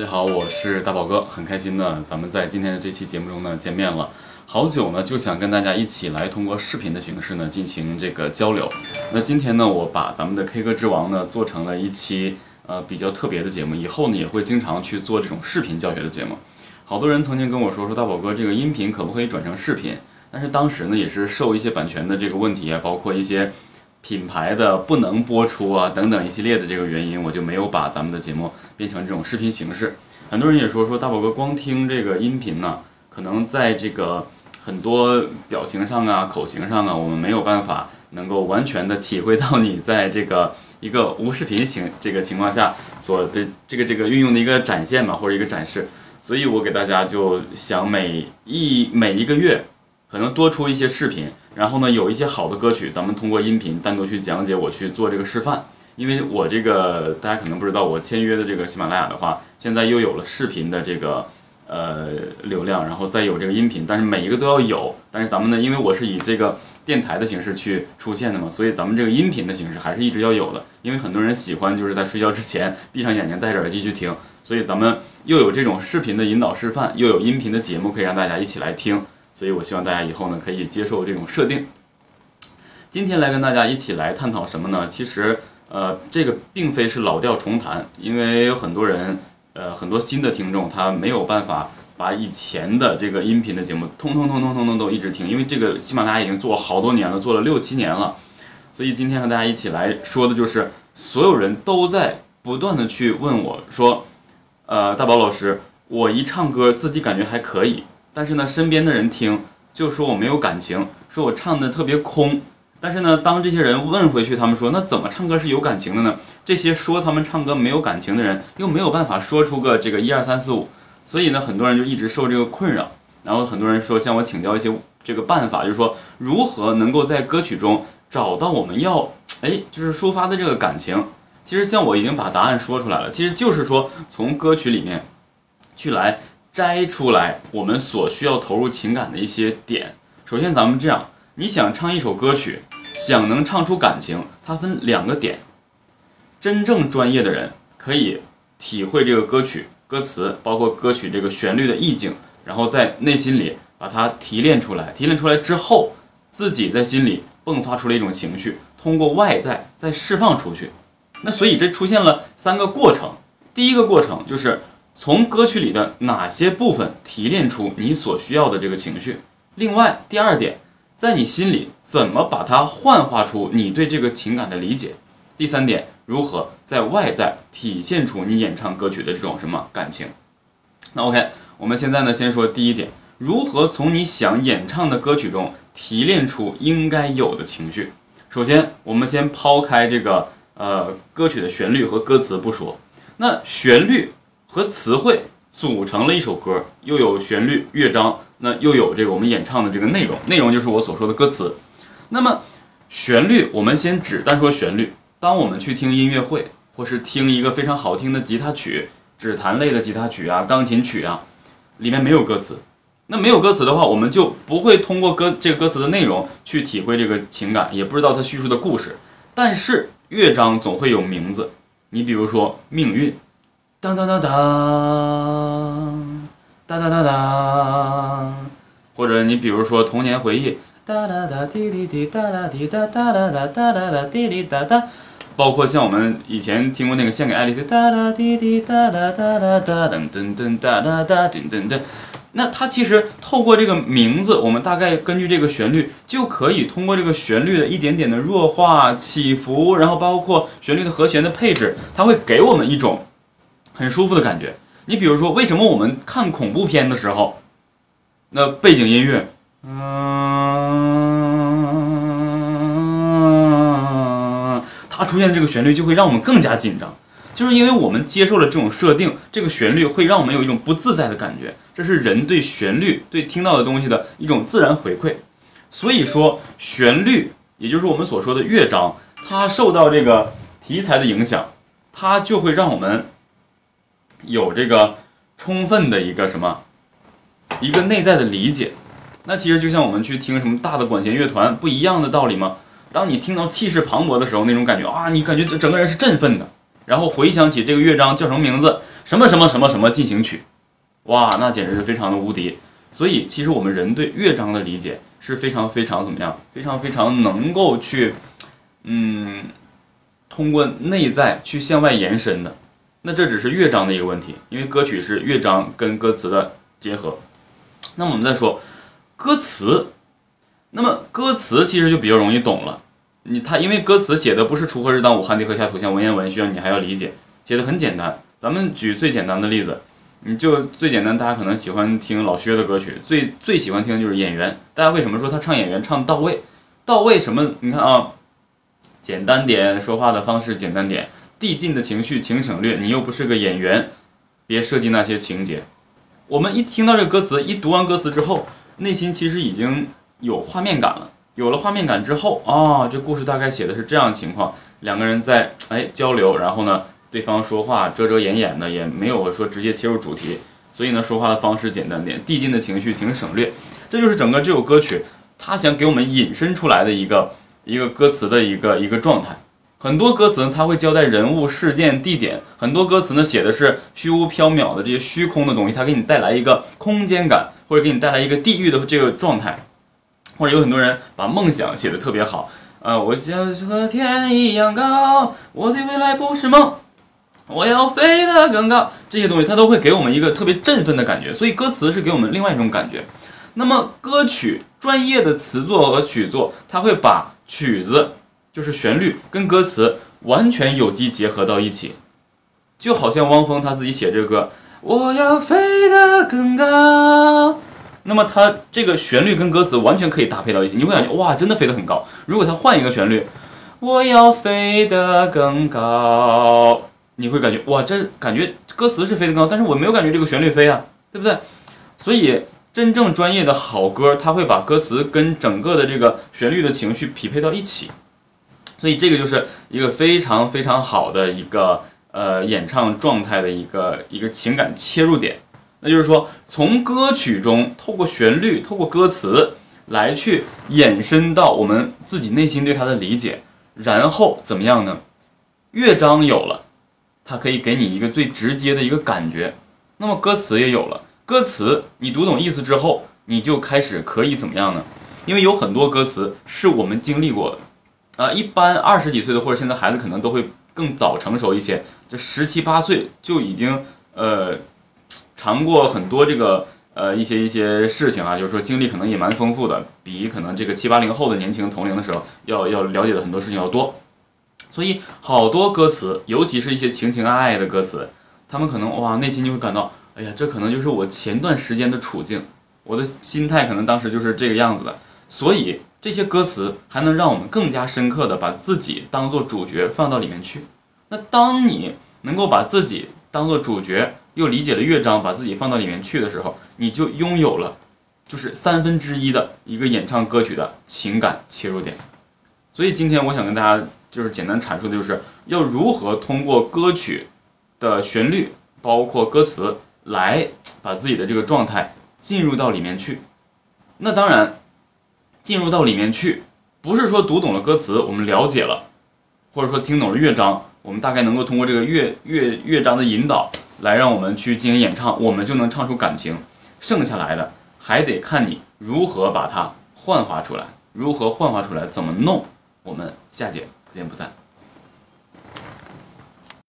大家好，我是大宝哥，很开心呢，咱们在今天的这期节目中呢见面了。好久呢就想跟大家一起来通过视频的形式呢进行这个交流。那今天呢，我把咱们的 K 歌之王呢做成了一期呃比较特别的节目，以后呢也会经常去做这种视频教学的节目。好多人曾经跟我说说大宝哥这个音频可不可以转成视频？但是当时呢也是受一些版权的这个问题啊，包括一些品牌的不能播出啊等等一系列的这个原因，我就没有把咱们的节目变成这种视频形式。很多人也说说大宝哥光听这个音频呢，可能在这个很多表情上啊、口型上啊，我们没有办法能够完全的体会到你在这个一个无视频情这个情况下所的这个这个运用的一个展现嘛，或者一个展示。所以我给大家就想每一每一个月，可能多出一些视频，然后呢有一些好的歌曲，咱们通过音频单独去讲解，我去做这个示范。因为我这个大家可能不知道，我签约的这个喜马拉雅的话，现在又有了视频的这个呃流量，然后再有这个音频，但是每一个都要有。但是咱们呢，因为我是以这个电台的形式去出现的嘛，所以咱们这个音频的形式还是一直要有的。因为很多人喜欢就是在睡觉之前闭上眼睛戴着耳机去听，所以咱们又有这种视频的引导示范，又有音频的节目可以让大家一起来听。所以我希望大家以后呢可以接受这种设定。今天来跟大家一起来探讨什么呢？其实。呃，这个并非是老调重弹，因为有很多人，呃，很多新的听众，他没有办法把以前的这个音频的节目通通通通通通都一直听，因为这个喜马拉雅已经做好多年了，做了六七年了，所以今天和大家一起来说的就是，所有人都在不断的去问我说，呃，大宝老师，我一唱歌自己感觉还可以，但是呢，身边的人听就说我没有感情，说我唱的特别空。但是呢，当这些人问回去，他们说那怎么唱歌是有感情的呢？这些说他们唱歌没有感情的人，又没有办法说出个这个一二三四五，所以呢，很多人就一直受这个困扰。然后很多人说向我请教一些这个办法，就是说如何能够在歌曲中找到我们要哎就是抒发的这个感情。其实像我已经把答案说出来了，其实就是说从歌曲里面去来摘出来我们所需要投入情感的一些点。首先咱们这样。你想唱一首歌曲，想能唱出感情，它分两个点。真正专业的人可以体会这个歌曲歌词，包括歌曲这个旋律的意境，然后在内心里把它提炼出来。提炼出来之后，自己在心里迸发出了一种情绪，通过外在再释放出去。那所以这出现了三个过程。第一个过程就是从歌曲里的哪些部分提炼出你所需要的这个情绪。另外，第二点。在你心里怎么把它幻化出你对这个情感的理解？第三点，如何在外在体现出你演唱歌曲的这种什么感情？那 OK，我们现在呢先说第一点，如何从你想演唱的歌曲中提炼出应该有的情绪？首先，我们先抛开这个呃歌曲的旋律和歌词不说，那旋律和词汇组成了一首歌，又有旋律乐章。那又有这个我们演唱的这个内容，内容就是我所说的歌词。那么旋律，我们先只单说旋律。当我们去听音乐会，或是听一个非常好听的吉他曲，指弹类的吉他曲啊、钢琴曲啊，里面没有歌词。那没有歌词的话，我们就不会通过歌这个歌词的内容去体会这个情感，也不知道它叙述的故事。但是乐章总会有名字，你比如说命运，当当当当。当当当当，或者你比如说童年回忆，哒哒哒滴滴滴哒哒滴哒哒哒哒哒哒滴滴哒哒，包括像我们以前听过那个献给爱丽丝，哒哒滴滴哒哒哒哒哒噔噔噔哒哒哒噔噔噔，那它其实透过这个名字，我们大概根据这个旋律，就可以通过这个旋律的一点点的弱化起伏，然后包括旋律的和弦的配置，它会给我们一种很舒服的感觉。你比如说，为什么我们看恐怖片的时候，那背景音乐，嗯，它出现这个旋律就会让我们更加紧张，就是因为我们接受了这种设定，这个旋律会让我们有一种不自在的感觉，这是人对旋律、对听到的东西的一种自然回馈。所以说，旋律也就是我们所说的乐章，它受到这个题材的影响，它就会让我们。有这个充分的一个什么，一个内在的理解，那其实就像我们去听什么大的管弦乐团不一样的道理吗？当你听到气势磅礴的时候，那种感觉啊，你感觉整个人是振奋的。然后回想起这个乐章叫什么名字，什么什么什么什么进行曲，哇，那简直是非常的无敌。所以其实我们人对乐章的理解是非常非常怎么样，非常非常能够去，嗯，通过内在去向外延伸的。那这只是乐章的一个问题，因为歌曲是乐章跟歌词的结合。那我们再说歌词，那么歌词其实就比较容易懂了。你他因为歌词写的不是锄禾日当午，汗滴禾下土，像文言文需要你还要理解，写的很简单。咱们举最简单的例子，你就最简单，大家可能喜欢听老薛的歌曲，最最喜欢听的就是《演员》。大家为什么说他唱演员唱到位？到位什么？你看啊，简单点，说话的方式简单点，递进的情绪请省略。你又不是个演员，别设计那些情节。我们一听到这个歌词，一读完歌词之后，内心其实已经有画面感了。有了画面感之后啊，这故事大概写的是这样情况：两个人在哎交流，然后呢，对方说话遮遮掩掩的，也没有说直接切入主题，所以呢，说话的方式简单点，递进的情绪请省略。这就是整个这首歌曲他想给我们引申出来的一个一个歌词的一个一个状态。很多歌词呢，它会交代人物、事件、地点；很多歌词呢，写的是虚无缥缈的这些虚空的东西，它给你带来一个空间感，或者给你带来一个地狱的这个状态。或者有很多人把梦想写的特别好，呃，我想和天一样高，我的未来不是梦，我要飞得更高。这些东西它都会给我们一个特别振奋的感觉，所以歌词是给我们另外一种感觉。那么歌曲专业的词作和曲作，它会把曲子就是旋律跟歌词完全有机结合到一起，就好像汪峰他自己写这歌，我要飞得更高。那么它这个旋律跟歌词完全可以搭配到一起，你会感觉哇，真的飞得很高。如果它换一个旋律，我要飞得更高，你会感觉哇，这感觉歌词是飞得高，但是我没有感觉这个旋律飞啊，对不对？所以真正专业的好歌，它会把歌词跟整个的这个旋律的情绪匹配到一起，所以这个就是一个非常非常好的一个呃演唱状态的一个一个情感切入点。那就是说，从歌曲中透过旋律、透过歌词来去延伸到我们自己内心对它的理解，然后怎么样呢？乐章有了，它可以给你一个最直接的一个感觉。那么歌词也有了，歌词你读懂意思之后，你就开始可以怎么样呢？因为有很多歌词是我们经历过的啊，一般二十几岁的或者现在孩子可能都会更早成熟一些，这十七八岁就已经呃。尝过很多这个呃一些一些事情啊，就是说经历可能也蛮丰富的，比可能这个七八零后的年轻同龄的时候要要了解的很多事情要多，所以好多歌词，尤其是一些情情爱爱的歌词，他们可能哇内心就会感到，哎呀，这可能就是我前段时间的处境，我的心态可能当时就是这个样子的，所以这些歌词还能让我们更加深刻的把自己当做主角放到里面去。那当你能够把自己当做主角，又理解了乐章，把自己放到里面去的时候，你就拥有了，就是三分之一的一个演唱歌曲的情感切入点。所以今天我想跟大家就是简单阐述的，就是要如何通过歌曲的旋律，包括歌词，来把自己的这个状态进入到里面去。那当然，进入到里面去，不是说读懂了歌词，我们了解了，或者说听懂了乐章，我们大概能够通过这个乐乐乐章的引导。来让我们去进行演唱，我们就能唱出感情。剩下来的还得看你如何把它幻化出来，如何幻化出来，怎么弄。我们下节不见不散。